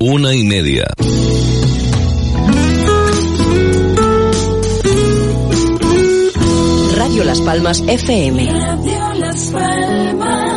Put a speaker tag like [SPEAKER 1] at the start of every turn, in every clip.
[SPEAKER 1] una y media.
[SPEAKER 2] Radio Las Palmas FM.
[SPEAKER 3] Radio Las Palmas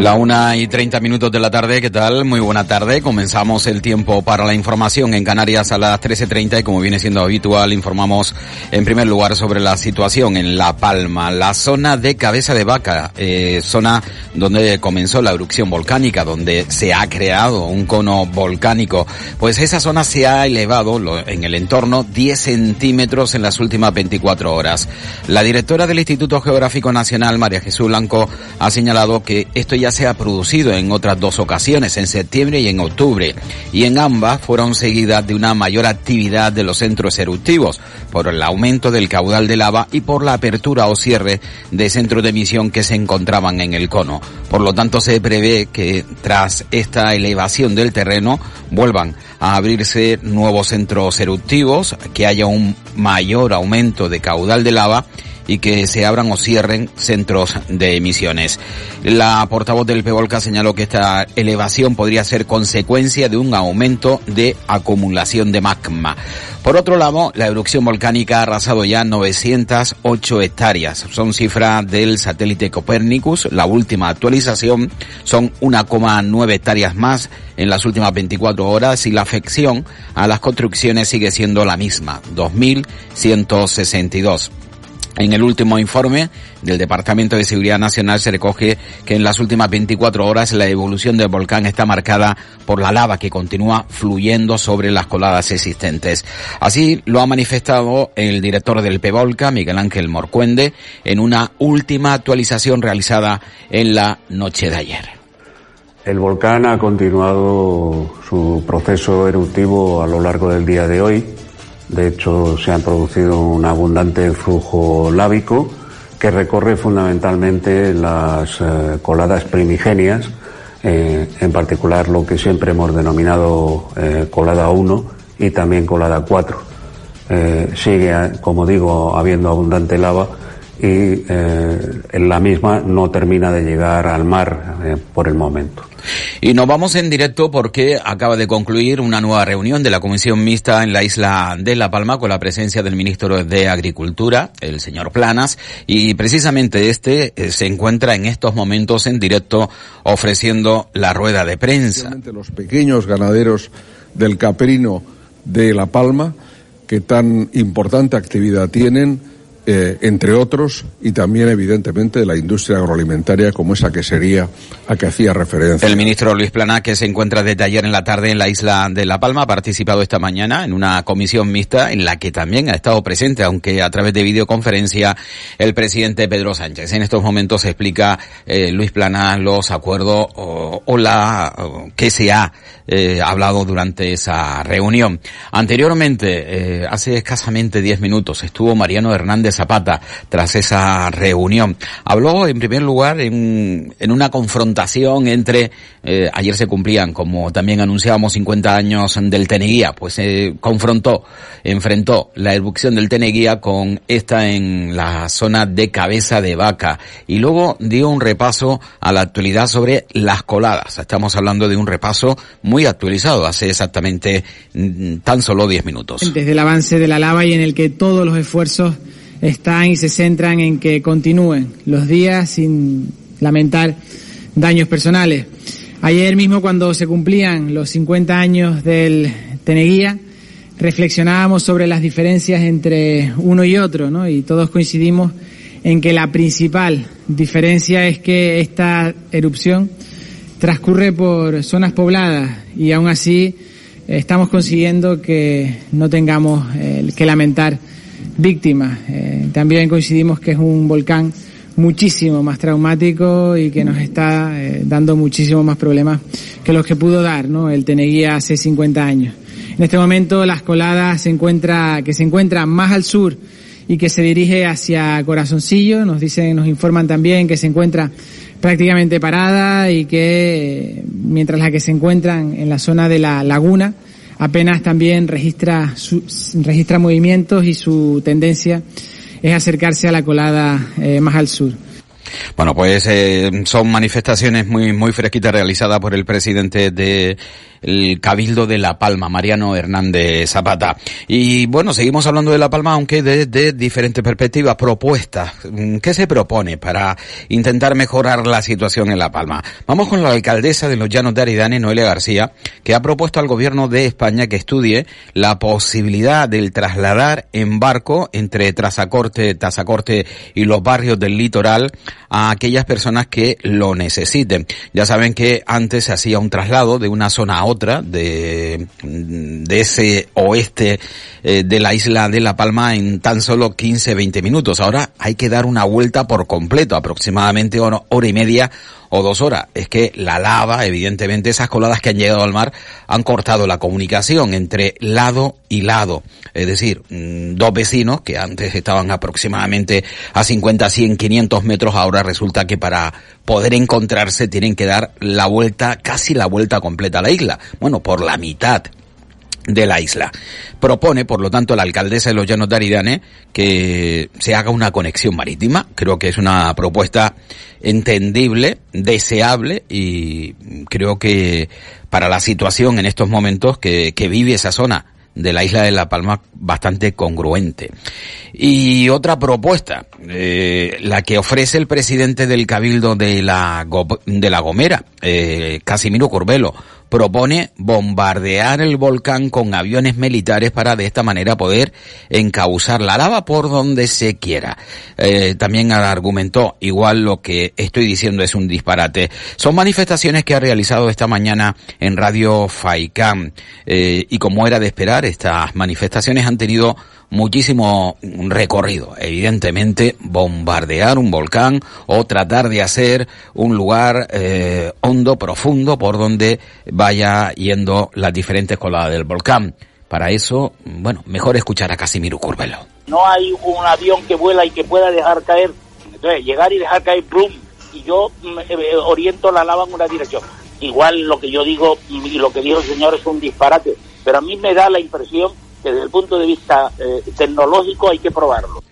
[SPEAKER 4] La una y treinta minutos de la tarde, ¿qué tal? Muy buena tarde. Comenzamos el tiempo para la información en Canarias a las 13.30 y como viene siendo habitual, informamos en primer lugar sobre la situación en La Palma, la zona de Cabeza de Vaca, eh, zona donde comenzó la erupción volcánica, donde se ha creado un cono volcánico. Pues esa zona se ha elevado en el entorno 10 centímetros en las últimas 24 horas. La directora del Instituto Geográfico Nacional, María Jesús Blanco, ha señalado que esto ya se ha producido en otras dos ocasiones, en septiembre y en octubre, y en ambas fueron seguidas de una mayor actividad de los centros eruptivos, por el aumento del caudal de lava y por la apertura o cierre de centros de emisión que se encontraban en el cono. Por lo tanto, se prevé que tras esta elevación del terreno vuelvan a abrirse nuevos centros eruptivos, que haya un mayor aumento de caudal de lava y que se abran o cierren centros de emisiones. La portavoz del PEVOLCA señaló que esta elevación podría ser consecuencia de un aumento de acumulación de magma. Por otro lado, la erupción volcánica ha arrasado ya 908 hectáreas. Son cifras del satélite Copernicus. La última actualización son 1,9 hectáreas más en las últimas 24 horas y la afección a las construcciones sigue siendo la misma, 2.162. En el último informe del Departamento de Seguridad Nacional se recoge que en las últimas 24 horas la evolución del volcán está marcada por la lava que continúa fluyendo sobre las coladas existentes. Así lo ha manifestado el director del PEVOLCA, Miguel Ángel Morcuende, en una última actualización realizada en la noche de ayer.
[SPEAKER 5] El volcán ha continuado su proceso eruptivo a lo largo del día de hoy de hecho, se ha producido un abundante flujo lábico que recorre fundamentalmente las eh, coladas primigenias, eh, en particular lo que siempre hemos denominado eh, colada 1 y también colada 4. sigue, como digo, habiendo abundante lava y en la misma no termina de llegar al mar por el momento.
[SPEAKER 4] Y nos vamos en directo porque acaba de concluir una nueva reunión de la Comisión Mixta en la isla de La Palma con la presencia del ministro de Agricultura, el señor Planas, y precisamente este eh, se encuentra en estos momentos en directo ofreciendo la rueda de prensa.
[SPEAKER 6] Los pequeños ganaderos del caprino de La Palma, que tan importante actividad tienen, eh, entre otros, y también evidentemente de la industria agroalimentaria como esa que sería a que hacía referencia.
[SPEAKER 4] El ministro Luis Plana, que se encuentra desde ayer en la tarde en la isla de La Palma, ha participado esta mañana en una comisión mixta en la que también ha estado presente, aunque a través de videoconferencia, el presidente Pedro Sánchez. En estos momentos explica eh, Luis Plana los acuerdos o, la que se ha eh, hablado durante esa reunión. Anteriormente, hace escasamente diez minutos, estuvo Mariano Hernández Zapata tras esa reunión. Habló en primer lugar en, en una confrontación entre, eh, ayer se cumplían, como también anunciábamos, 50 años del Teneguía, pues se confrontó, enfrentó la erupción del Teneguía con esta en la zona de cabeza de vaca y luego dio un repaso a la actualidad sobre las coladas. Estamos hablando de un repaso muy actualizado, hace exactamente mm, tan solo 10 minutos.
[SPEAKER 7] Desde el avance de la lava y en el que todos los esfuerzos están y se centran en que continúen los días sin lamentar daños personales. Ayer mismo cuando se cumplían los 50 años del Teneguía, reflexionábamos sobre las diferencias entre uno y otro, ¿no? Y todos coincidimos en que la principal diferencia es que esta erupción transcurre por zonas pobladas y aún así estamos consiguiendo que no tengamos eh, que lamentar víctimas. Eh, también coincidimos que es un volcán muchísimo más traumático y que nos está eh, dando muchísimo más problemas que los que pudo dar ¿no? el Teneguía hace 50 años. En este momento las coladas se encuentra, que se encuentra más al sur y que se dirige hacia Corazoncillo, nos dicen, nos informan también que se encuentra prácticamente parada y que mientras las que se encuentran en la zona de la laguna apenas también registra, registra movimientos y su tendencia es acercarse a la colada eh, más al sur.
[SPEAKER 4] Bueno, pues eh, son manifestaciones muy muy fresquitas realizadas por el presidente de el Cabildo de La Palma, Mariano Hernández Zapata. Y bueno, seguimos hablando de La Palma, aunque desde diferentes perspectivas, propuestas. Mm, ¿Qué se propone para intentar mejorar la situación en La Palma? Vamos con la alcaldesa de los Llanos de Aridane, Noelia García, que ha propuesto al gobierno de España que estudie la posibilidad del trasladar en barco entre Trasacorte, Tazacorte y los barrios del litoral a aquellas personas que lo necesiten. Ya saben que antes se hacía un traslado de una zona a otra de, de ese oeste eh, de la isla de La Palma en tan solo 15-20 minutos. Ahora hay que dar una vuelta por completo, aproximadamente hora, hora y media o dos horas. Es que la lava, evidentemente, esas coladas que han llegado al mar han cortado la comunicación entre lado y lado. Es decir, mm, dos vecinos que antes estaban aproximadamente a 50, 100, 500 metros, ahora resulta que para poder encontrarse tienen que dar la vuelta, casi la vuelta completa a la isla. Bueno, por la mitad de la isla. Propone, por lo tanto, la alcaldesa de los Llanos de Aridane que se haga una conexión marítima. Creo que es una propuesta entendible, deseable y creo que para la situación en estos momentos que, que vive esa zona de la isla de La Palma bastante congruente. Y otra propuesta, eh, la que ofrece el presidente del Cabildo de la, de la Gomera, eh, Casimiro Curbelo, propone bombardear el volcán con aviones militares para de esta manera poder encauzar la lava por donde se quiera. Eh, también argumentó, igual lo que estoy diciendo es un disparate. Son manifestaciones que ha realizado esta mañana en Radio Faicán eh, y como era de esperar, estas manifestaciones han tenido muchísimo recorrido. Evidentemente, bombardear un volcán o tratar de hacer un lugar eh, hondo, profundo, por donde vaya yendo las diferentes coladas del volcán. Para eso, bueno, mejor escuchar a Casimiro Curvelo.
[SPEAKER 1] No hay un avión que vuela y que pueda dejar caer. Entonces, llegar y dejar caer, ¡plum! Y yo mm, eh, oriento la lava en una dirección. Igual lo que yo digo y lo que dijo el señor es un disparate. Pero a mí me da la impresión que desde el punto de vista eh, tecnológico hay que probarlo.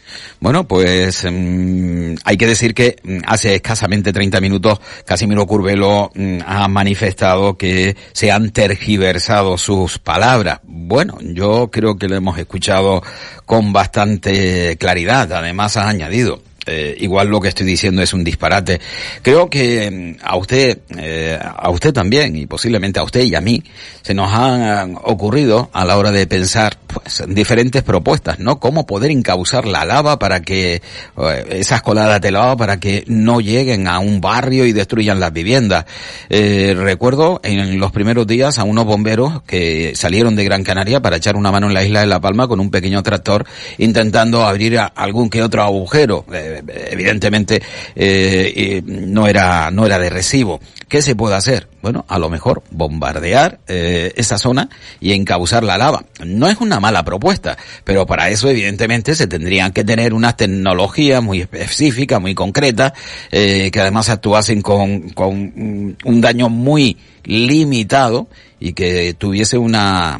[SPEAKER 4] Bueno, pues mm, hay que decir que mm, hace escasamente 30 minutos Casimiro Curvelo mm, ha manifestado que se han tergiversado sus palabras. Bueno, yo creo que lo hemos escuchado con bastante claridad. Además ha añadido, eh, igual lo que estoy diciendo es un disparate. Creo que mm, a usted, eh, a usted también, y posiblemente a usted y a mí, se nos han ocurrido a la hora de pensar pues, diferentes propuestas, ¿no? Cómo poder encauzar la lava para que eh, esas coladas de lava para que no lleguen a un barrio y destruyan las viviendas. Eh, recuerdo en los primeros días a unos bomberos que salieron de Gran Canaria para echar una mano en la isla de La Palma con un pequeño tractor intentando abrir algún que otro agujero. Evidentemente eh, no era no era de recibo. ¿Qué se puede hacer? Bueno, a lo mejor bombardear eh, esa zona y encauzar la lava. No es una mala propuesta, pero para eso evidentemente se tendrían que tener unas tecnologías muy específicas, muy concretas, eh, que además actuasen con, con un daño muy limitado y que tuviese una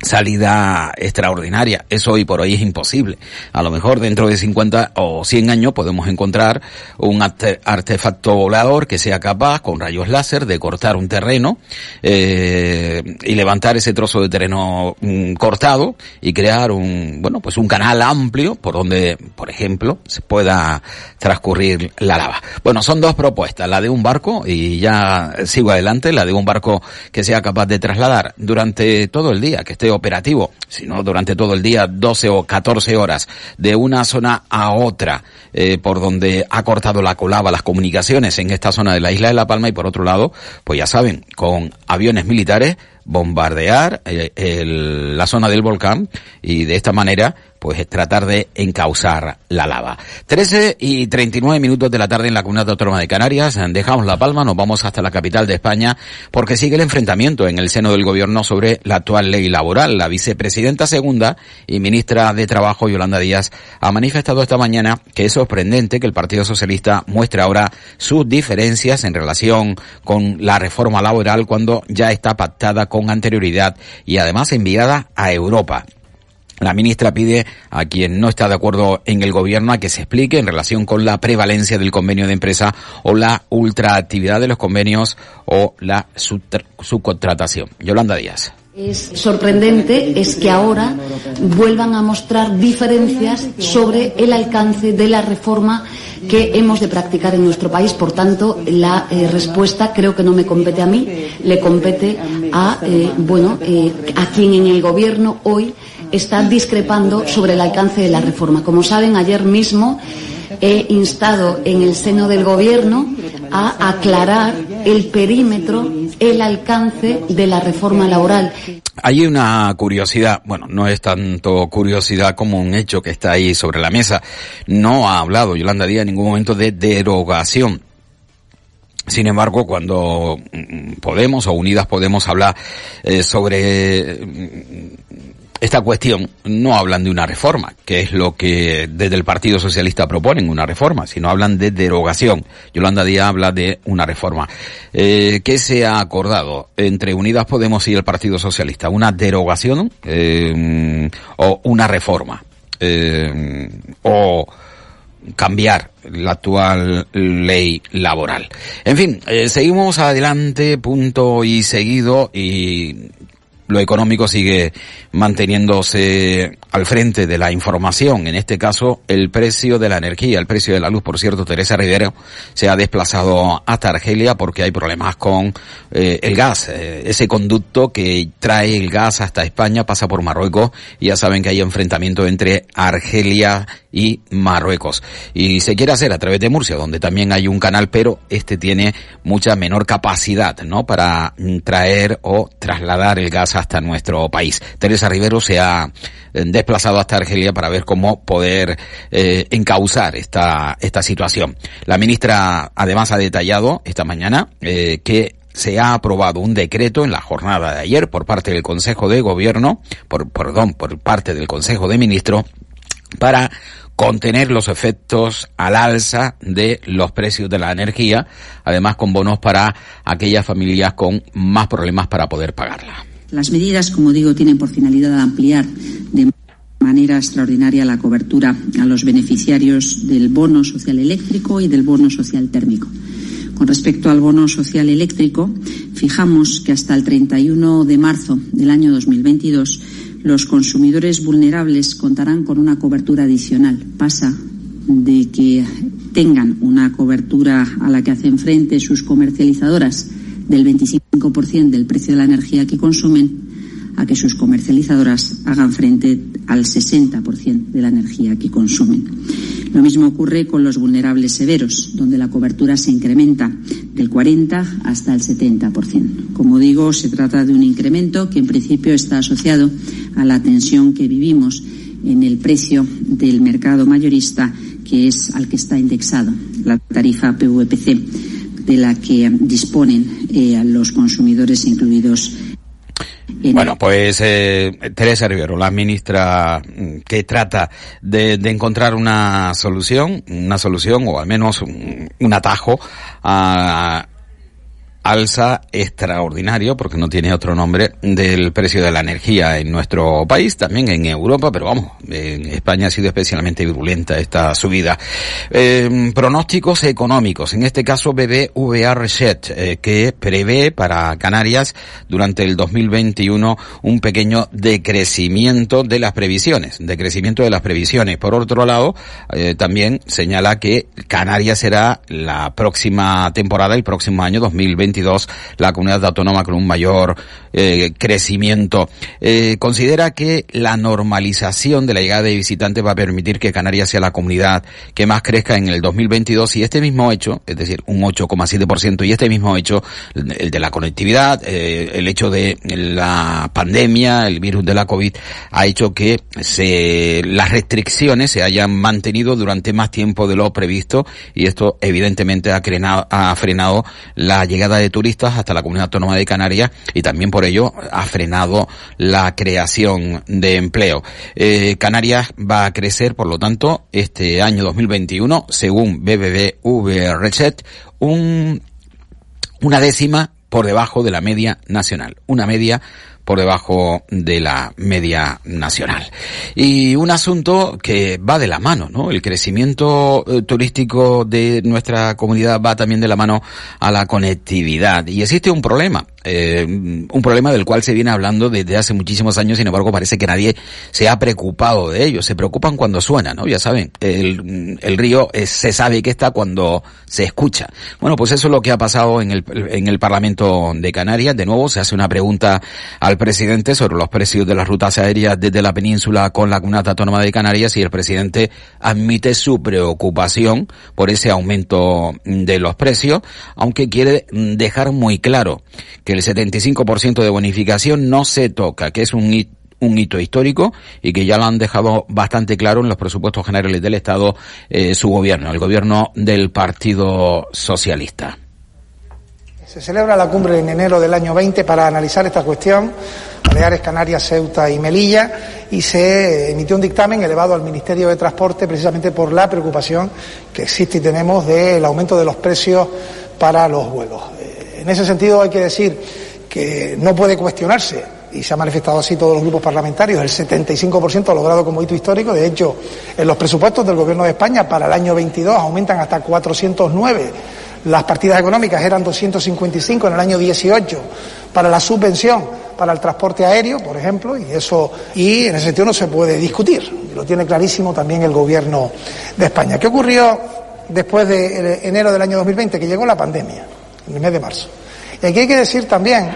[SPEAKER 4] salida extraordinaria. Eso hoy por hoy es imposible. A lo mejor dentro de 50 o 100 años podemos encontrar un artefacto volador que sea capaz con rayos láser de cortar un terreno eh, y levantar ese trozo de terreno mm, cortado y crear un bueno pues un canal amplio por donde por ejemplo se pueda transcurrir la lava. Bueno, son dos propuestas, la de un barco y ya sigo adelante, la de un barco que sea capaz de trasladar durante todo el día que esté operativo, sino durante todo el día, 12 o 14 horas, de una zona a otra, eh, por donde ha cortado la colaba las comunicaciones en esta zona de la isla de La Palma. Y por otro lado, pues ya saben, con aviones militares, bombardear eh, la zona del volcán y de esta manera pues tratar de encauzar la lava. 13 y 39 minutos de la tarde en la Comunidad Autónoma de Canarias. Dejamos La Palma, nos vamos hasta la capital de España porque sigue el enfrentamiento en el seno del gobierno sobre la actual ley laboral. La vicepresidenta segunda y ministra de Trabajo, Yolanda Díaz, ha manifestado esta mañana que es sorprendente que el Partido Socialista muestre ahora sus diferencias en relación con la reforma laboral cuando ya está pactada con anterioridad y además enviada a Europa. La ministra pide a quien no está de acuerdo en el gobierno a que se explique en relación con la prevalencia del convenio de empresa o la ultraactividad de los convenios o la subcontratación. Yolanda Díaz
[SPEAKER 8] es sorprendente es que ahora vuelvan a mostrar diferencias sobre el alcance de la reforma que hemos de practicar en nuestro país. Por tanto, la eh, respuesta creo que no me compete a mí, le compete a eh, bueno eh, a quien en el gobierno hoy está discrepando sobre el alcance de la reforma. Como saben, ayer mismo he instado en el seno del Gobierno a aclarar el perímetro, el alcance de la reforma laboral.
[SPEAKER 4] Hay una curiosidad, bueno, no es tanto curiosidad como un hecho que está ahí sobre la mesa. No ha hablado Yolanda Díaz en ningún momento de derogación. Sin embargo, cuando mm, Podemos o Unidas Podemos hablar eh, sobre mm, esta cuestión no hablan de una reforma, que es lo que desde el Partido Socialista proponen, una reforma, sino hablan de derogación. Yolanda Díaz habla de una reforma. Eh, ¿Qué se ha acordado entre Unidas Podemos y el Partido Socialista? ¿Una derogación eh, o una reforma? Eh, o cambiar la actual ley laboral. En fin, eh, seguimos adelante, punto y seguido, y lo económico sigue manteniéndose al frente de la información. En este caso, el precio de la energía, el precio de la luz. Por cierto, Teresa Rivero se ha desplazado hasta Argelia porque hay problemas con eh, el gas. Eh, ese conducto que trae el gas hasta España pasa por Marruecos y ya saben que hay enfrentamiento entre Argelia y Marruecos. Y se quiere hacer a través de Murcia, donde también hay un canal, pero este tiene mucha menor capacidad, ¿no? Para mm, traer o trasladar el gas hasta nuestro país. Teresa Rivero se ha eh, desplazado hasta Argelia para ver cómo poder eh, encauzar esta, esta situación. La ministra además ha detallado esta mañana eh, que se ha aprobado un decreto en la jornada de ayer por parte del Consejo de Gobierno, por, perdón, por parte del Consejo de Ministros, para contener los efectos al alza de los precios de la energía, además con bonos para aquellas familias con más problemas para poder pagarla.
[SPEAKER 9] Las medidas, como digo, tienen por finalidad ampliar de manera extraordinaria la cobertura a los beneficiarios del bono social eléctrico y del bono social térmico. Con respecto al bono social eléctrico, fijamos que hasta el 31 de marzo del año 2022 los consumidores vulnerables contarán con una cobertura adicional. Pasa de que tengan una cobertura a la que hacen frente sus comercializadoras del 25% del precio de la energía que consumen a que sus comercializadoras hagan frente al 60% de la energía que consumen. Lo mismo ocurre con los vulnerables severos, donde la cobertura se incrementa del 40 hasta el 70%. Como digo, se trata de un incremento que en principio está asociado a la tensión que vivimos en el precio del mercado mayorista, que es al que está indexado la tarifa PVPC de la que disponen eh, los consumidores incluidos
[SPEAKER 4] bueno, pues eh, Teresa Rivero, la ministra mm, que trata de, encontrar una solución, una solución o al menos un atajo a, alza extraordinario, porque no tiene otro nombre, del precio de la energía en nuestro país, también en Europa, pero vamos, en España ha sido especialmente virulenta esta subida. Eh, pronósticos económicos, en este caso BBVA Reset, eh, que prevé para Canarias durante el 2021 un pequeño decrecimiento de las previsiones, decrecimiento de las previsiones. Por otro lado, eh, también señala que Canarias será la próxima temporada, el próximo año 2021 la comunidad autónoma con un mayor eh, crecimiento. Eh, considera que la normalización de la llegada de visitantes va a permitir que Canarias sea la comunidad que más crezca en el 2022 y este mismo hecho, es decir, un 8,7% y este mismo hecho, el de la conectividad, eh, el hecho de la pandemia, el virus de la COVID, ha hecho que se, las restricciones se hayan mantenido durante más tiempo de lo previsto y esto evidentemente ha, ha frenado la llegada de turistas hasta la comunidad autónoma de Canarias y también por ello ha frenado la creación de empleo. Eh, Canarias va a crecer, por lo tanto, este año 2021, según BBVA Reset, un una décima por debajo de la media nacional. Una media por debajo de la media nacional. Y un asunto que va de la mano, ¿no? El crecimiento eh, turístico de nuestra comunidad va también de la mano a la conectividad. Y existe un problema, eh, un problema del cual se viene hablando desde hace muchísimos años, sin embargo parece que nadie se ha preocupado de ello. Se preocupan cuando suena, ¿no? Ya saben, el, el río se sabe que está cuando se escucha. Bueno, pues eso es lo que ha pasado en el, en el Parlamento de Canarias. De nuevo se hace una pregunta al presidente sobre los precios de las rutas aéreas desde la península con la comunidad autónoma de Canarias y el presidente admite su preocupación por ese aumento de los precios, aunque quiere dejar muy claro que el 75% de bonificación no se toca, que es un un hito histórico y que ya lo han dejado bastante claro en los presupuestos generales del Estado eh, su gobierno, el gobierno del Partido Socialista.
[SPEAKER 10] Se celebra la cumbre en enero del año 20 para analizar esta cuestión, Baleares, Canarias, Ceuta y Melilla, y se emitió un dictamen elevado al Ministerio de Transporte precisamente por la preocupación que existe y tenemos del aumento de los precios para los vuelos. Eh, en ese sentido hay que decir que no puede cuestionarse y se ha manifestado así todos los grupos parlamentarios, el 75% ha logrado como hito histórico. De hecho, en los presupuestos del Gobierno de España para el año 22 aumentan hasta 409 las partidas económicas eran 255 en el año 18 para la subvención para el transporte aéreo, por ejemplo, y eso y en ese sentido no se puede discutir. Lo tiene clarísimo también el gobierno de España. ¿Qué ocurrió después de enero del año 2020? Que llegó la pandemia, en el mes de marzo. Y aquí hay que decir también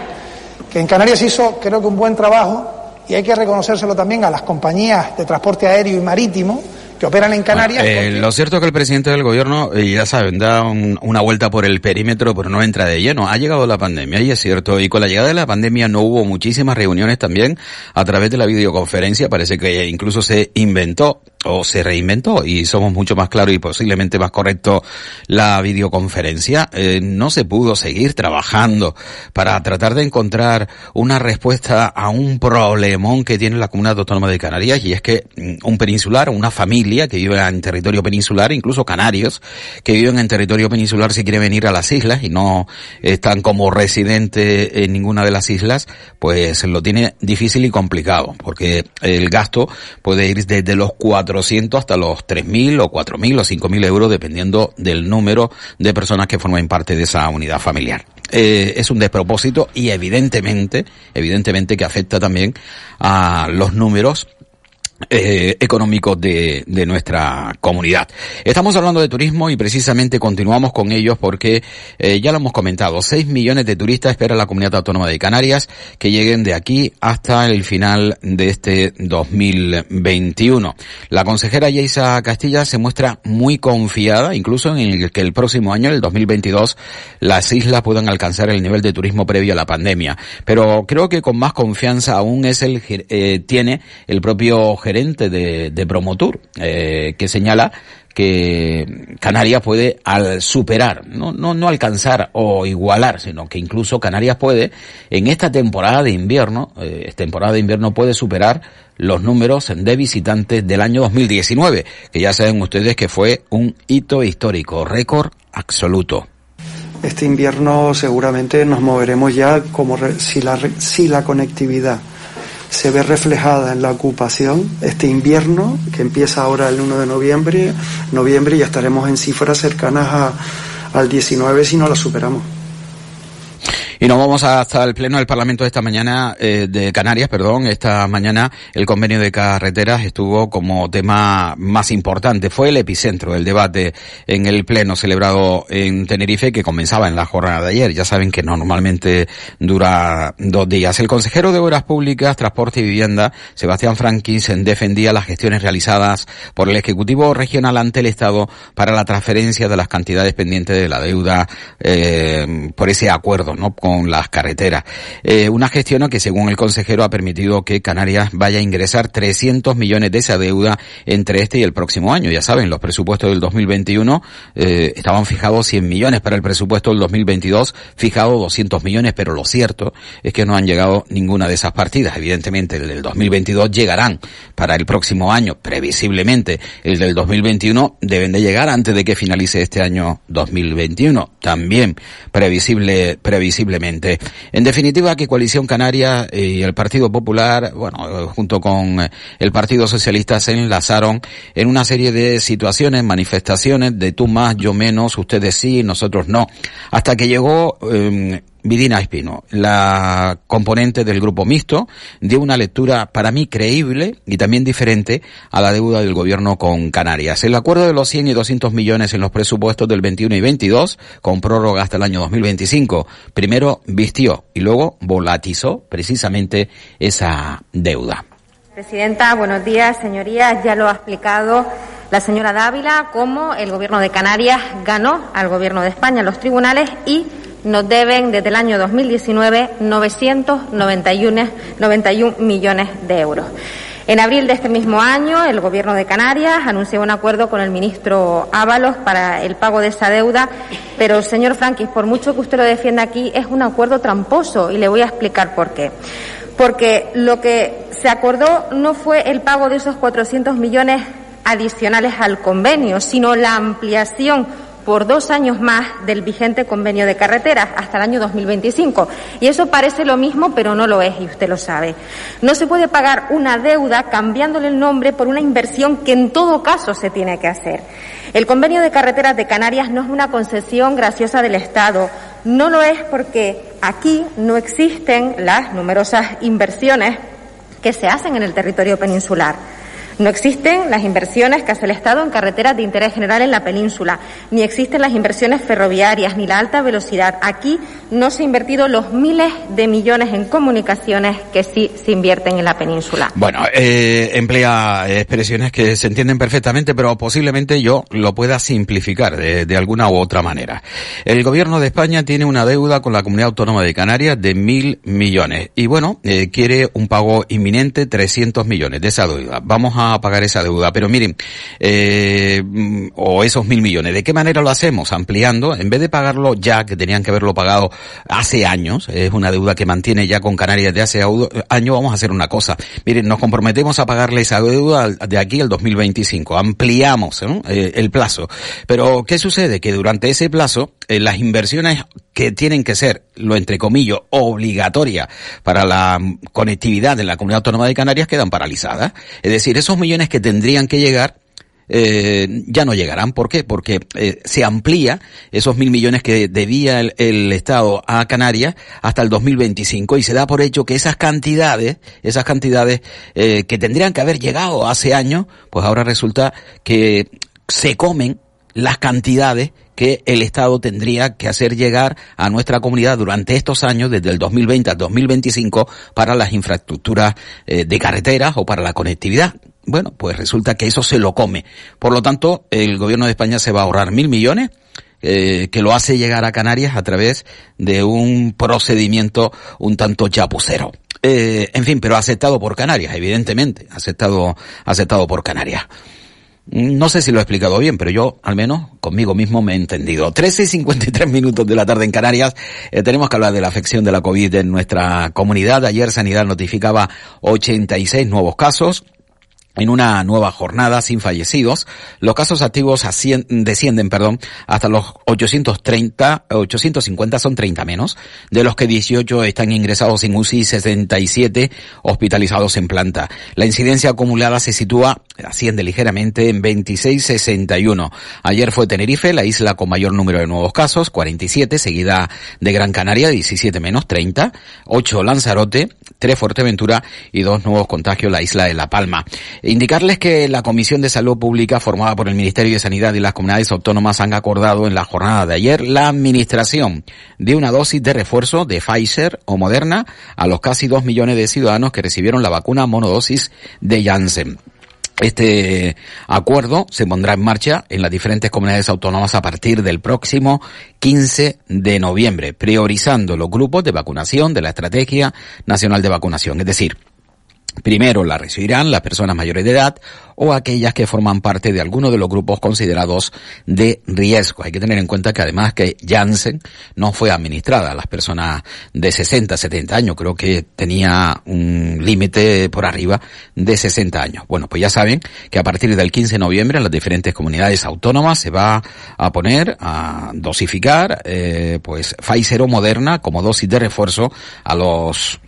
[SPEAKER 10] que en Canarias hizo, creo que, un buen trabajo y hay que reconocérselo también a las compañías de transporte aéreo y marítimo que operan en Canarias.
[SPEAKER 4] Eh, lo cierto es que el presidente del gobierno, eh, ya saben, da una vuelta por el perímetro, pero no entra de lleno. Ha llegado la pandemia, y es cierto, y con la llegada de la pandemia no hubo muchísimas reuniones también a través de la videoconferencia. Parece que incluso se inventó o se reinventó y somos mucho más claros y posiblemente más correcto la videoconferencia, eh, no se pudo seguir trabajando para tratar de encontrar una respuesta a un problemón que tiene la comunidad autónoma de Canarias y es que mm, un peninsular, una familia que vive en territorio peninsular, incluso canarios que viven en territorio peninsular si quiere venir a las islas y no están como residentes en ninguna de las islas, pues lo tiene difícil y complicado, porque el gasto puede ir desde los 400 hasta los 3.000 o 4.000 o 5.000 euros dependiendo del número de personas que forman parte de esa unidad familiar. Eh, es un despropósito y evidentemente, evidentemente que afecta también a los números eh, económicos de, de, nuestra comunidad. Estamos hablando de turismo y precisamente continuamos con ellos porque eh, ya lo hemos comentado, 6 millones de turistas espera la comunidad autónoma de Canarias que lleguen de aquí hasta el final de este 2021. La consejera Yeisa Castilla se muestra muy confiada, incluso en el que el próximo año, el 2022, las islas puedan alcanzar el nivel de turismo previo a la pandemia. Pero creo que con más confianza aún es el eh, tiene el propio gerente de, de Promotur, eh, que señala que Canarias puede al superar, no, no, no alcanzar o igualar, sino que incluso Canarias puede, en esta temporada de invierno, eh, temporada de invierno puede superar los números de visitantes del año 2019, que ya saben ustedes que fue un hito histórico, récord absoluto.
[SPEAKER 11] Este invierno seguramente nos moveremos ya como si la, si la conectividad se ve reflejada en la ocupación este invierno que empieza ahora el 1 de noviembre, noviembre ya estaremos en cifras cercanas a, al 19 si no la superamos.
[SPEAKER 4] Y nos vamos hasta el pleno del Parlamento de esta mañana, eh, de Canarias, perdón. Esta mañana el convenio de carreteras estuvo como tema más importante. Fue el epicentro del debate en el pleno celebrado en Tenerife que comenzaba en la jornada de ayer. Ya saben que normalmente dura dos días. El consejero de Obras Públicas, Transporte y Vivienda, Sebastián Franquis, defendía las gestiones realizadas por el Ejecutivo Regional ante el Estado para la transferencia de las cantidades pendientes de la deuda eh, por ese acuerdo, ¿no? Las carreteras. Eh, una gestión que según el consejero ha permitido que Canarias vaya a ingresar 300 millones de esa deuda entre este y el próximo año. Ya saben, los presupuestos del 2021 eh, estaban fijados 100 millones para el presupuesto del 2022, fijado 200 millones, pero lo cierto es que no han llegado ninguna de esas partidas. Evidentemente, el del 2022 llegarán para el próximo año, previsiblemente. El del 2021 deben de llegar antes de que finalice este año 2021. También previsible, previsiblemente En definitiva, que Coalición Canaria y el Partido Popular, bueno, junto con el Partido Socialista se enlazaron en una serie de situaciones, manifestaciones de tú más, yo menos, ustedes sí, nosotros no, hasta que llegó eh, Vidina Espino, la componente del grupo mixto, dio una lectura para mí creíble y también diferente a la deuda del gobierno con Canarias. El acuerdo de los 100 y 200 millones en los presupuestos del 21 y 22, con prórroga hasta el año 2025, primero vistió y luego volatizó precisamente esa deuda.
[SPEAKER 12] Presidenta, buenos días, señorías. Ya lo ha explicado la señora Dávila cómo el gobierno de Canarias ganó al gobierno de España en los tribunales y nos deben desde el año 2019 991 91 millones de euros. En abril de este mismo año, el Gobierno de Canarias anunció un acuerdo con el ministro Ábalos para el pago de esa deuda, pero, señor Franquis, por mucho que usted lo defienda aquí, es un acuerdo tramposo y le voy a explicar por qué. Porque lo que se acordó no fue el pago de esos 400 millones adicionales al convenio, sino la ampliación por dos años más del vigente convenio de carreteras hasta el año 2025. Y eso parece lo mismo, pero no lo es, y usted lo sabe. No se puede pagar una deuda cambiándole el nombre por una inversión que en todo caso se tiene que hacer. El convenio de carreteras de Canarias no es una concesión graciosa del Estado. No lo es porque aquí no existen las numerosas inversiones que se hacen en el territorio peninsular. No existen las inversiones que hace el Estado en carreteras de interés general en la península, ni existen las inversiones ferroviarias, ni la alta velocidad. Aquí no se han invertido los miles de millones en comunicaciones que sí se invierten en la península.
[SPEAKER 4] Bueno, eh, emplea expresiones que se entienden perfectamente, pero posiblemente yo lo pueda simplificar de, alguna u otra manera. El gobierno de España tiene una deuda con la comunidad autónoma de Canarias de mil millones y bueno, eh, quiere un pago inminente 300 millones de esa deuda. Vamos a a pagar esa deuda. Pero miren, eh, o esos mil millones, ¿de qué manera lo hacemos? Ampliando, en vez de pagarlo ya, que tenían que haberlo pagado hace años, es una deuda que mantiene ya con Canarias de hace años, vamos a hacer una cosa. Miren, nos comprometemos a pagarle esa deuda de aquí al 2025. Ampliamos eh, el plazo. Pero, ¿qué sucede? Que durante ese plazo, eh, las inversiones que tienen que ser, lo entre comillas, obligatoria para la conectividad de la comunidad autónoma de Canarias quedan paralizadas. Es decir, esos millones que tendrían que llegar eh, ya no llegarán. ¿Por qué? Porque eh, se amplía esos mil millones que debía el, Estado a Canarias hasta el 2025 y se da por hecho que esas cantidades, esas cantidades eh, que tendrían que haber llegado hace años, pues ahora resulta que se comen las cantidades que el Estado tendría que hacer llegar a nuestra comunidad durante estos años, desde el 2020 al 2025, para las infraestructuras eh, de carreteras o para la conectividad. Bueno, pues resulta que eso se lo come. Por lo tanto, el gobierno de España se va a ahorrar mil millones eh, que lo hace llegar a Canarias a través de un procedimiento un tanto chapucero. Eh, en fin, pero aceptado por Canarias, evidentemente, aceptado, aceptado por Canarias. No sé si lo he explicado bien, pero yo al menos conmigo mismo me he entendido. 13 y 53 minutos de la tarde en Canarias. Eh, tenemos que hablar de la afección de la COVID en nuestra comunidad. Ayer Sanidad notificaba 86 nuevos casos. En una nueva jornada sin fallecidos, los casos activos descienden, perdón, hasta los 830, 850 son 30 menos, de los que 18 están ingresados en UCI y 67 hospitalizados en planta. La incidencia acumulada se sitúa, asciende ligeramente en 26,61. Ayer fue Tenerife, la isla con mayor número de nuevos casos, 47, seguida de Gran Canaria, 17 menos, 30, 8 Lanzarote, 3 Fuerteventura y dos nuevos contagios la isla de La Palma. Indicarles que la Comisión de Salud Pública formada por el Ministerio de Sanidad y las comunidades autónomas han acordado en la jornada de ayer la administración de una dosis de refuerzo de Pfizer o Moderna a los casi dos millones de ciudadanos que recibieron la vacuna monodosis de Janssen. Este acuerdo se pondrá en marcha en las diferentes comunidades autónomas a partir del próximo 15 de noviembre, priorizando los grupos de vacunación de la Estrategia Nacional de Vacunación. Es decir, Primero la recibirán las personas mayores de edad o aquellas que forman parte de alguno de los grupos considerados de riesgo. Hay que tener en cuenta que además que Janssen no fue administrada a las personas de 60, 70 años. Creo que tenía un límite por arriba de 60 años. Bueno, pues ya saben que a partir del 15 de noviembre en las diferentes comunidades autónomas se va a poner a dosificar eh, pues Pfizer o Moderna como dosis de refuerzo a los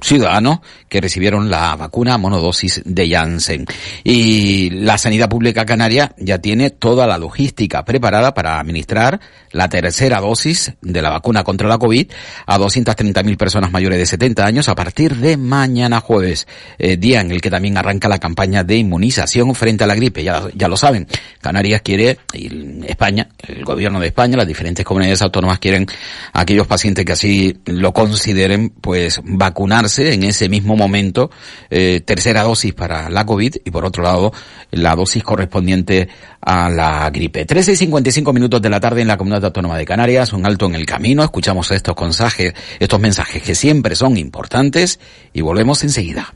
[SPEAKER 4] ciudadanos que recibieron la vacuna monodosis de Janssen. Y la sanidad pública canaria ya tiene toda la logística preparada para administrar la tercera dosis de la vacuna contra la COVID a 230.000 personas mayores de 70 años a partir de mañana jueves, eh, día en el que también arranca la campaña de inmunización frente a la gripe. Ya, ya lo saben, Canarias quiere, y España, el gobierno de España, las diferentes comunidades autónomas quieren aquellos pacientes que así lo consideren, pues vacunar en ese mismo momento, eh, tercera dosis para la COVID y por otro lado la dosis correspondiente a la gripe. 13 y 55 minutos de la tarde en la Comunidad Autónoma de Canarias, un alto en el camino, escuchamos estos mensajes, estos mensajes que siempre son importantes y volvemos enseguida.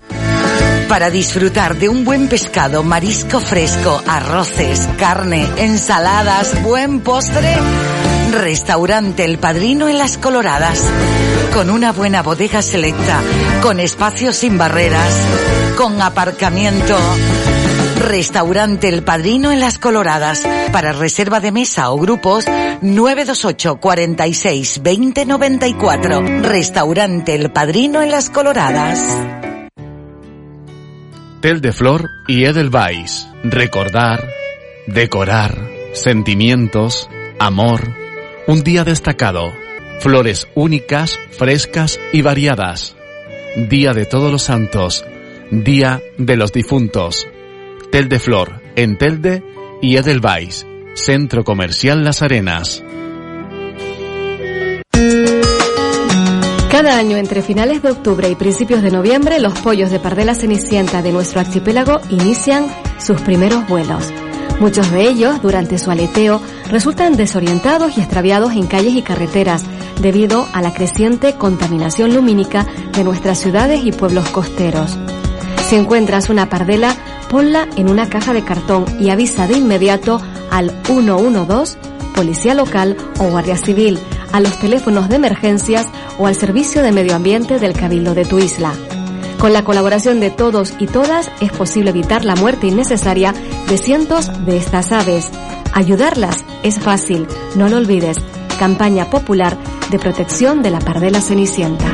[SPEAKER 13] Para disfrutar de un buen pescado, marisco fresco, arroces, carne, ensaladas, buen postre, Restaurante El Padrino en Las Coloradas. Con una buena bodega selecta, con espacios sin barreras, con aparcamiento. Restaurante El Padrino en Las Coloradas. Para reserva de mesa o grupos, 928 46 20 94. Restaurante El Padrino en Las Coloradas.
[SPEAKER 14] Tel de Flor y Edelweiss. Recordar, decorar, sentimientos, amor un día destacado. Flores únicas, frescas y variadas. Día de Todos los Santos. Día de los Difuntos. Tel de Flor, en Telde y Edelweiss. Centro Comercial Las Arenas.
[SPEAKER 15] Cada año entre finales de octubre y principios de noviembre los pollos de pardela cenicienta de nuestro archipiélago inician sus primeros vuelos. Muchos de ellos, durante su aleteo, resultan desorientados y extraviados en calles y carreteras debido a la creciente contaminación lumínica de nuestras ciudades y pueblos costeros. Si encuentras una pardela, ponla en una caja de cartón y avisa de inmediato al 112, Policía Local o Guardia Civil, a los teléfonos de emergencias o al Servicio de Medio Ambiente del Cabildo de tu isla. Con la colaboración de todos y todas es posible evitar la muerte innecesaria de cientos de estas aves. Ayudarlas es fácil, no lo olvides. Campaña popular de protección de la pardela cenicienta.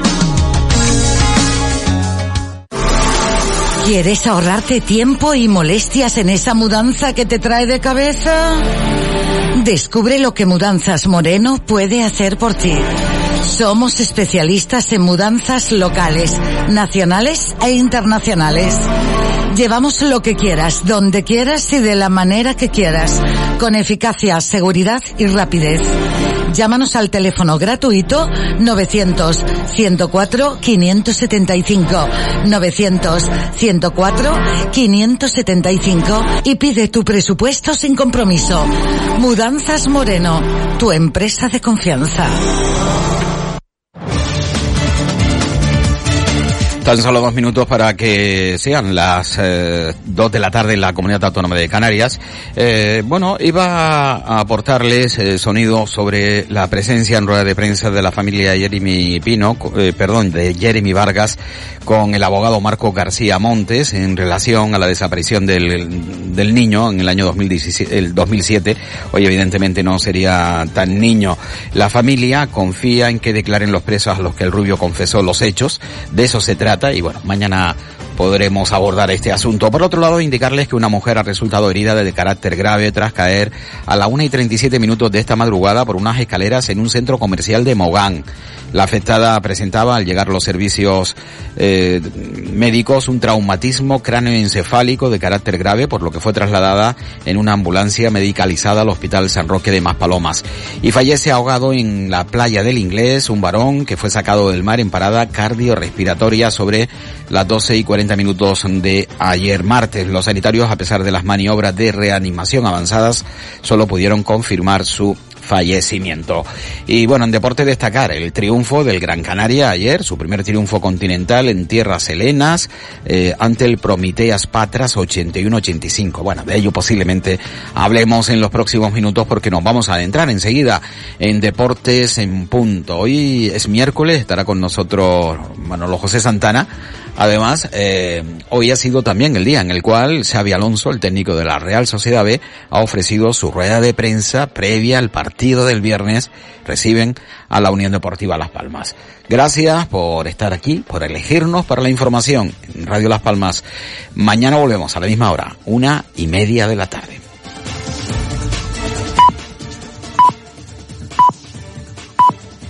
[SPEAKER 13] ¿Quieres ahorrarte tiempo y molestias en esa mudanza que te trae de cabeza? Descubre lo que Mudanzas Moreno puede hacer por ti. Somos especialistas en mudanzas locales, nacionales e internacionales. Llevamos lo que quieras, donde quieras y de la manera que quieras, con eficacia, seguridad y rapidez. Llámanos al teléfono gratuito 900 104 575 900 104 575 y pide tu presupuesto sin compromiso. Mudanzas Moreno, tu empresa de confianza.
[SPEAKER 4] Tan solo dos minutos para que sean las eh, dos de la tarde en la Comunidad Autónoma de Canarias. Eh, bueno, iba a aportarles eh, sonido sobre la presencia en rueda de prensa de la familia Jeremy Pino, eh, perdón, de Jeremy Vargas con el abogado Marco García Montes en relación a la desaparición del, del niño en el año 2017, el 2007. Hoy evidentemente no sería tan niño. La familia confía en que declaren los presos a los que el rubio confesó los hechos. De eso se trata y bueno, mañana podremos abordar este asunto. Por otro lado, indicarles que una mujer ha resultado herida de carácter grave tras caer a la 1 y 37 minutos de esta madrugada por unas escaleras en un centro comercial de Mogán. La afectada presentaba al llegar los servicios eh, médicos un traumatismo cráneoencefálico de carácter grave, por lo que fue trasladada en una ambulancia medicalizada al Hospital San Roque de Maspalomas. Y fallece ahogado en la playa del Inglés un varón que fue sacado del mar en parada cardiorrespiratoria sobre las 12 y 40 minutos de ayer martes. Los sanitarios, a pesar de las maniobras de reanimación avanzadas, solo pudieron confirmar su fallecimiento. Y bueno, en deporte destacar el triunfo del Gran Canaria ayer, su primer triunfo continental en tierras helenas, eh, ante el Promiteas Patras 81-85. Bueno, de ello posiblemente hablemos en los próximos minutos porque nos vamos a adentrar enseguida en deportes en punto. Hoy es miércoles, estará con nosotros Manolo José Santana. Además, eh, hoy ha sido también el día en el cual Xavi Alonso, el técnico de la Real Sociedad B, ha ofrecido su rueda de prensa previa al partido del viernes. Reciben a la Unión Deportiva Las Palmas. Gracias por estar aquí, por elegirnos para la información en Radio Las Palmas. Mañana volvemos a la misma hora, una y media de la tarde.